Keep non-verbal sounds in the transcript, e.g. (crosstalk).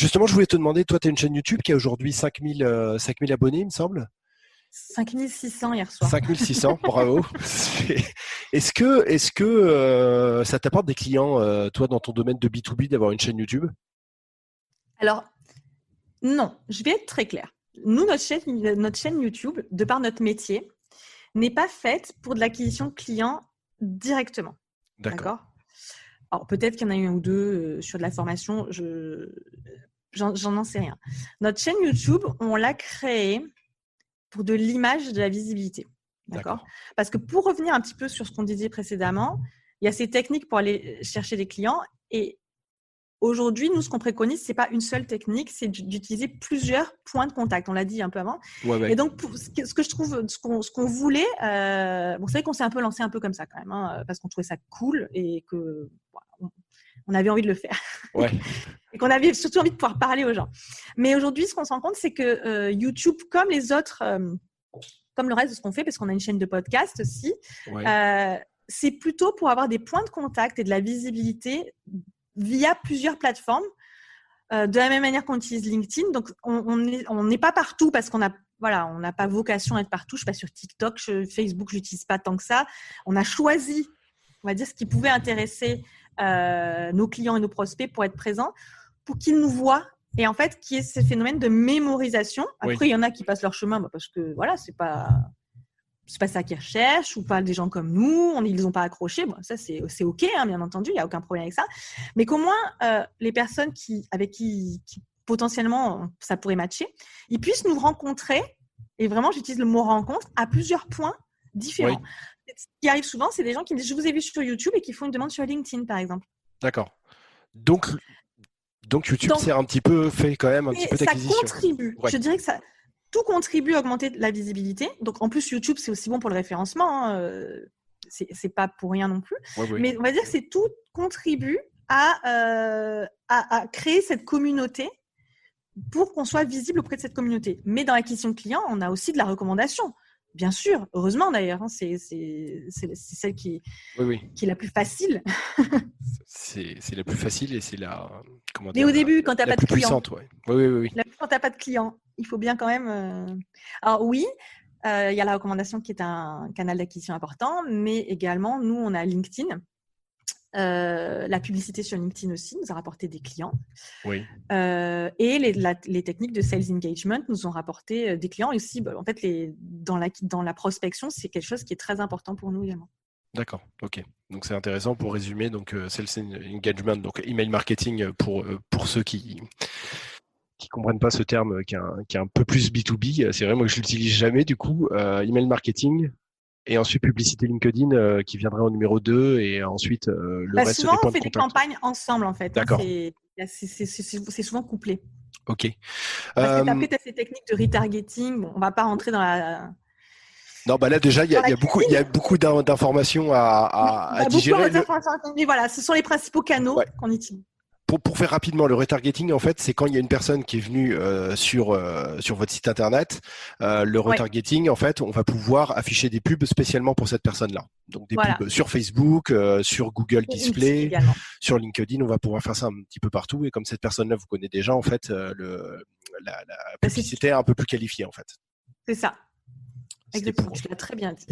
Justement, je voulais te demander, toi, tu as une chaîne YouTube qui a aujourd'hui 5000, 5000 abonnés, il me semble 5600 hier soir. 5600, (laughs) bravo. Est-ce que, est que euh, ça t'apporte des clients, euh, toi, dans ton domaine de B2B, d'avoir une chaîne YouTube? Alors, non, je vais être très clair. Nous, notre chaîne, notre chaîne YouTube, de par notre métier, n'est pas faite pour de l'acquisition de clients directement. D'accord Alors, peut-être qu'il y en a eu un ou deux euh, sur de la formation, je j'en sais rien. Notre chaîne YouTube, on l'a créée pour de l'image, de la visibilité. D'accord? Parce que pour revenir un petit peu sur ce qu'on disait précédemment, il y a ces techniques pour aller chercher des clients. Et aujourd'hui, nous, ce qu'on préconise, ce n'est pas une seule technique, c'est d'utiliser plusieurs points de contact. On l'a dit un peu avant. Et donc, ce que je trouve, ce qu'on voulait, euh, bon, c'est vrai qu'on s'est un peu lancé un peu comme ça quand même, hein, parce qu'on trouvait ça cool et que on avait envie de le faire. (laughs) et qu'on avait surtout envie de pouvoir parler aux gens. Mais aujourd'hui, ce qu'on se rend compte, c'est que euh, YouTube, comme les autres, euh, comme le reste de ce qu'on fait, parce qu'on a une chaîne de podcast aussi, euh, c'est plutôt pour avoir des points de contact et de la visibilité via plusieurs plateformes. de la même manière qu'on utilise LinkedIn, donc on n'est pas partout parce qu'on a voilà, on n'a pas vocation à être partout. Je suis pas sur TikTok, Facebook, je n'utilise pas tant que ça. On a choisi, on va dire, ce qui pouvait intéresser euh, nos clients et nos prospects pour être présents, pour qu'ils nous voient. Et en fait, qui est ce phénomène de mémorisation. Après, il y en a qui passent leur chemin bah, parce que voilà, c'est pas c'est pas ça qu'ils recherchent ou pas des gens comme nous, on, ils ont pas accroché. Bon, ça c'est ok, hein, bien entendu, il y a aucun problème avec ça. Mais qu'au moins euh, les personnes qui avec qui, potentiellement ça pourrait matcher, ils puissent nous rencontrer. Et vraiment, j'utilise le mot rencontre à plusieurs points différents ce qui arrive souvent, c'est des gens qui me disent Je vous ai vu sur YouTube et qui font une demande sur LinkedIn, par exemple. D'accord. Donc, donc YouTube, c'est un petit peu fait quand même un petit peu d'acquisition. Ça contribue. Je dirais que ça, tout contribue à augmenter la visibilité. Donc, en plus, YouTube, c'est aussi bon pour le référencement. Hein. Euh, c'est pas pour rien non plus. Mais on va dire que c'est tout contribue à, euh, à, créer cette communauté pour qu'on soit visible auprès de cette communauté. Mais dans l'acquisition de clients, on a aussi de la recommandation. Bien sûr, heureusement d'ailleurs, hein, c'est celle qui, qui est la plus facile. c'est la plus facile et c'est la. Comment Mais au début, quand tu n'as pas de clients. Oui, oui, oui. quand tu n'as pas de clients, il faut bien quand même. Euh, alors, oui, euh, il y a la recommandation qui est un canal d'acquisition important, mais également, nous, on a LinkedIn euh, la publicité sur LinkedIn aussi nous a rapporté des clients. Oui. Euh, et les, techniques de sales engagement nous ont rapporté euh, des clients. Et aussi, bah, en fait, les, dans, la, dans la prospection, c'est quelque chose qui est très important pour nous également. D'accord, ok. Donc c'est intéressant pour résumer. Donc sales engagement, donc email marketing pour, pour ceux qui qui comprennent pas ce terme qui est un, qui est un peu plus B2B. C'est vrai, moi je l'utilise jamais du coup. email marketing, et ensuite publicité LinkedIn euh, qui viendrait en numéro 2 et ensuite euh, le bah, reste souvent, on fait des campagnes ensemble en fait. Hein, D'accord. c'est souvent couplé. Ok. Parce que après, tu as ces techniques de retargeting. Bon, on va pas rentrer dans la. Non, bah là déjà, il y, a beaucoup, il y a beaucoup d'informations à, à, digérer. Mais voilà, ce sont les principaux canaux qu'on utilise pour, faire rapidement, le retargeting, en fait, c'est quand il y a une personne qui est venue euh, sur euh, sur votre site internet. Euh, le retargeting, en fait, on va pouvoir afficher des pubs spécialement pour cette personne-là. Donc des pubs sur Facebook, sur Google Display, sur LinkedIn. On va pouvoir faire ça un petit peu partout. Et comme cette personne-là vous connaît déjà, en fait, le, la, la publicité est un peu plus qualifiée, en fait. C'est ça. Exactement. Tu l'as très bien dit.